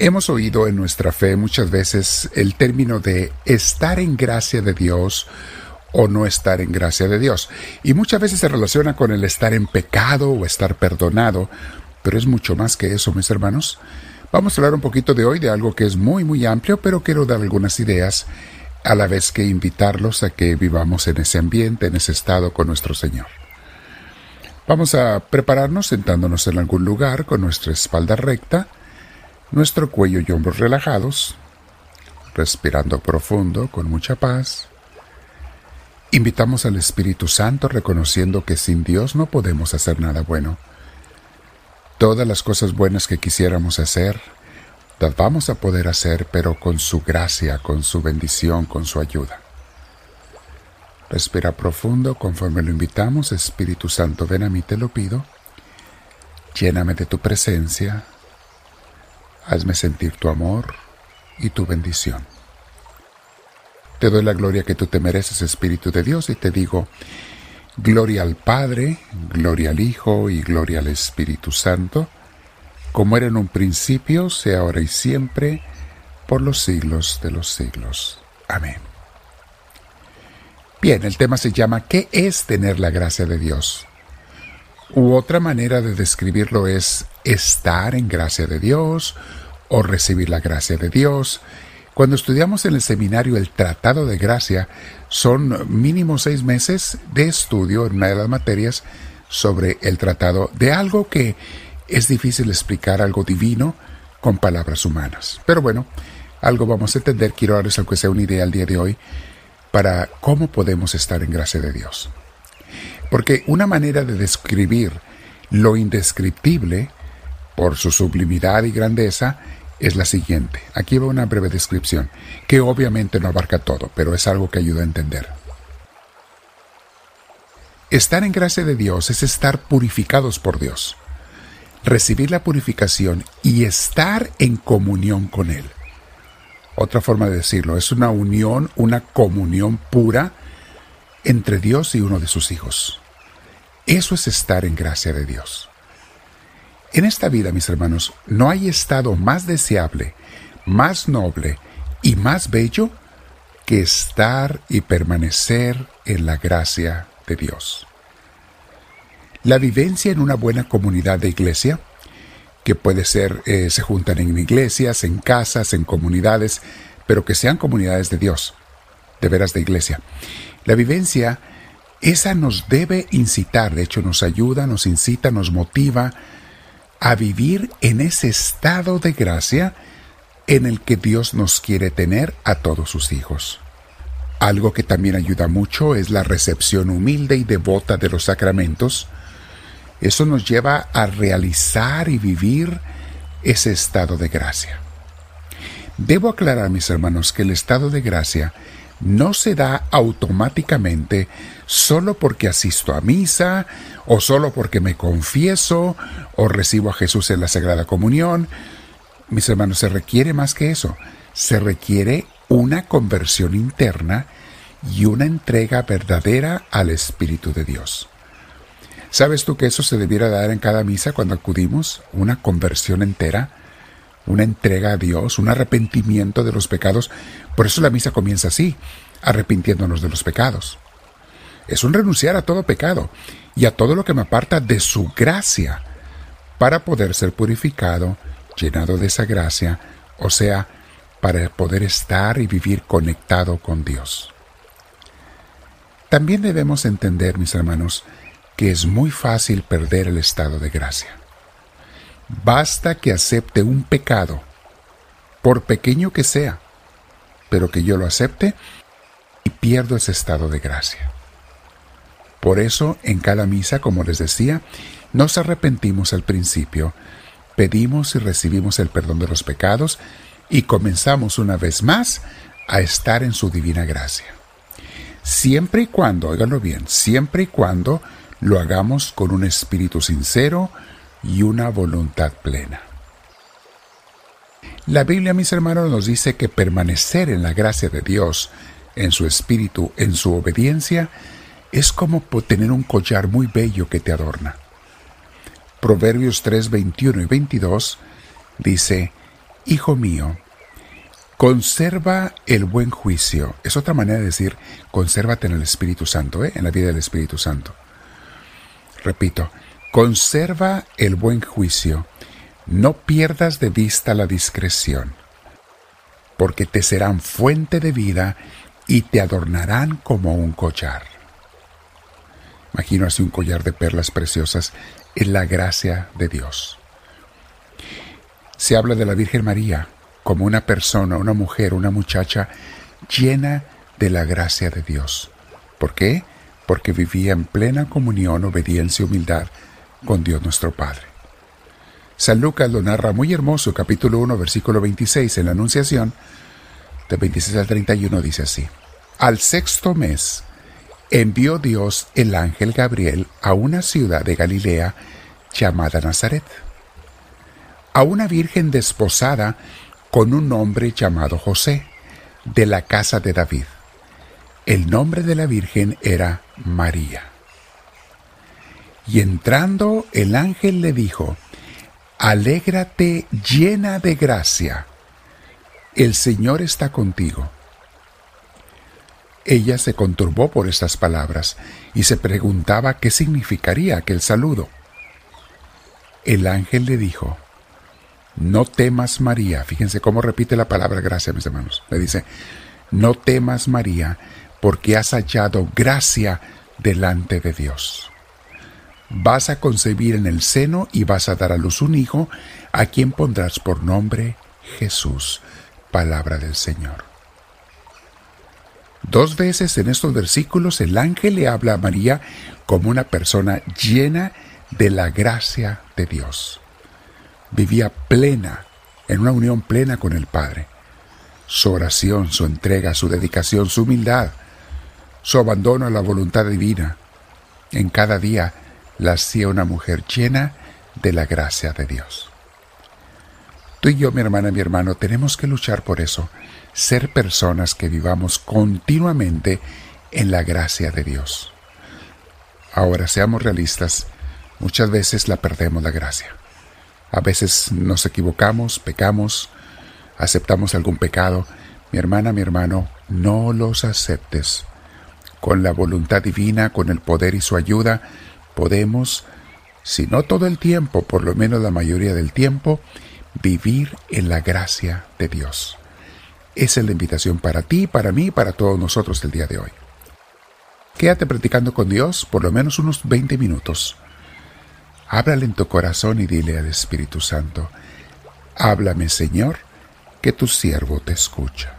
Hemos oído en nuestra fe muchas veces el término de estar en gracia de Dios o no estar en gracia de Dios. Y muchas veces se relaciona con el estar en pecado o estar perdonado, pero es mucho más que eso, mis hermanos. Vamos a hablar un poquito de hoy de algo que es muy, muy amplio, pero quiero dar algunas ideas a la vez que invitarlos a que vivamos en ese ambiente, en ese estado con nuestro Señor. Vamos a prepararnos sentándonos en algún lugar con nuestra espalda recta, nuestro cuello y hombros relajados, respirando profundo con mucha paz. Invitamos al Espíritu Santo reconociendo que sin Dios no podemos hacer nada bueno. Todas las cosas buenas que quisiéramos hacer, las vamos a poder hacer, pero con su gracia, con su bendición, con su ayuda. Respira profundo conforme lo invitamos. Espíritu Santo, ven a mí, te lo pido. Lléname de tu presencia, Hazme sentir tu amor y tu bendición. Te doy la gloria que tú te mereces, Espíritu de Dios, y te digo, gloria al Padre, gloria al Hijo y gloria al Espíritu Santo, como era en un principio, sea ahora y siempre, por los siglos de los siglos. Amén. Bien, el tema se llama ¿Qué es tener la gracia de Dios? U otra manera de describirlo es estar en gracia de Dios o recibir la gracia de Dios. Cuando estudiamos en el seminario el Tratado de Gracia, son mínimo seis meses de estudio en una de las materias sobre el tratado de algo que es difícil explicar, algo divino, con palabras humanas. Pero bueno, algo vamos a entender, quiero darles aunque sea una idea al día de hoy, para cómo podemos estar en gracia de Dios. Porque una manera de describir lo indescriptible, por su sublimidad y grandeza, es la siguiente. Aquí va una breve descripción, que obviamente no abarca todo, pero es algo que ayuda a entender. Estar en gracia de Dios es estar purificados por Dios, recibir la purificación y estar en comunión con Él. Otra forma de decirlo, es una unión, una comunión pura entre Dios y uno de sus hijos. Eso es estar en gracia de Dios. En esta vida, mis hermanos, no hay estado más deseable, más noble y más bello que estar y permanecer en la gracia de Dios. La vivencia en una buena comunidad de iglesia, que puede ser, eh, se juntan en iglesias, en casas, en comunidades, pero que sean comunidades de Dios, de veras de iglesia. La vivencia, esa nos debe incitar, de hecho nos ayuda, nos incita, nos motiva, a vivir en ese estado de gracia en el que Dios nos quiere tener a todos sus hijos. Algo que también ayuda mucho es la recepción humilde y devota de los sacramentos. Eso nos lleva a realizar y vivir ese estado de gracia. Debo aclarar, mis hermanos, que el estado de gracia no se da automáticamente solo porque asisto a misa o solo porque me confieso o recibo a Jesús en la Sagrada Comunión. Mis hermanos, se requiere más que eso. Se requiere una conversión interna y una entrega verdadera al Espíritu de Dios. ¿Sabes tú que eso se debiera dar en cada misa cuando acudimos? Una conversión entera, una entrega a Dios, un arrepentimiento de los pecados. Por eso la misa comienza así, arrepintiéndonos de los pecados es un renunciar a todo pecado y a todo lo que me aparta de su gracia para poder ser purificado, llenado de esa gracia, o sea, para poder estar y vivir conectado con Dios. También debemos entender, mis hermanos, que es muy fácil perder el estado de gracia. Basta que acepte un pecado, por pequeño que sea, pero que yo lo acepte y pierdo ese estado de gracia. Por eso, en cada misa, como les decía, nos arrepentimos al principio, pedimos y recibimos el perdón de los pecados y comenzamos una vez más a estar en su divina gracia. Siempre y cuando, óiganlo bien, siempre y cuando lo hagamos con un espíritu sincero y una voluntad plena. La Biblia, mis hermanos, nos dice que permanecer en la gracia de Dios, en su espíritu, en su obediencia, es como tener un collar muy bello que te adorna. Proverbios 3, 21 y 22 dice, Hijo mío, conserva el buen juicio. Es otra manera de decir, consérvate en el Espíritu Santo, ¿eh? en la vida del Espíritu Santo. Repito, conserva el buen juicio. No pierdas de vista la discreción, porque te serán fuente de vida y te adornarán como un collar. Imagino así un collar de perlas preciosas en la gracia de Dios. Se habla de la Virgen María como una persona, una mujer, una muchacha llena de la gracia de Dios. ¿Por qué? Porque vivía en plena comunión, obediencia y humildad con Dios nuestro Padre. San Lucas lo narra muy hermoso, capítulo 1, versículo 26, en la Anunciación, de 26 al 31, dice así. Al sexto mes, envió Dios el ángel Gabriel a una ciudad de Galilea llamada Nazaret, a una virgen desposada con un hombre llamado José, de la casa de David. El nombre de la virgen era María. Y entrando el ángel le dijo, Alégrate llena de gracia, el Señor está contigo. Ella se conturbó por estas palabras y se preguntaba qué significaría aquel saludo. El ángel le dijo, no temas María, fíjense cómo repite la palabra gracia, mis hermanos. Le dice, no temas María, porque has hallado gracia delante de Dios. Vas a concebir en el seno y vas a dar a luz un hijo, a quien pondrás por nombre Jesús, palabra del Señor. Dos veces en estos versículos el ángel le habla a María como una persona llena de la gracia de Dios. Vivía plena, en una unión plena con el Padre. Su oración, su entrega, su dedicación, su humildad, su abandono a la voluntad divina, en cada día la hacía una mujer llena de la gracia de Dios. Tú y yo, mi hermana mi hermano, tenemos que luchar por eso, ser personas que vivamos continuamente en la gracia de Dios. Ahora, seamos realistas, muchas veces la perdemos la gracia. A veces nos equivocamos, pecamos, aceptamos algún pecado. Mi hermana, mi hermano, no los aceptes. Con la voluntad divina, con el poder y su ayuda, podemos, si no todo el tiempo, por lo menos la mayoría del tiempo, vivir en la gracia de Dios. Esa es la invitación para ti, para mí para todos nosotros el día de hoy. Quédate practicando con Dios por lo menos unos 20 minutos. Háblale en tu corazón y dile al Espíritu Santo, háblame Señor, que tu siervo te escucha.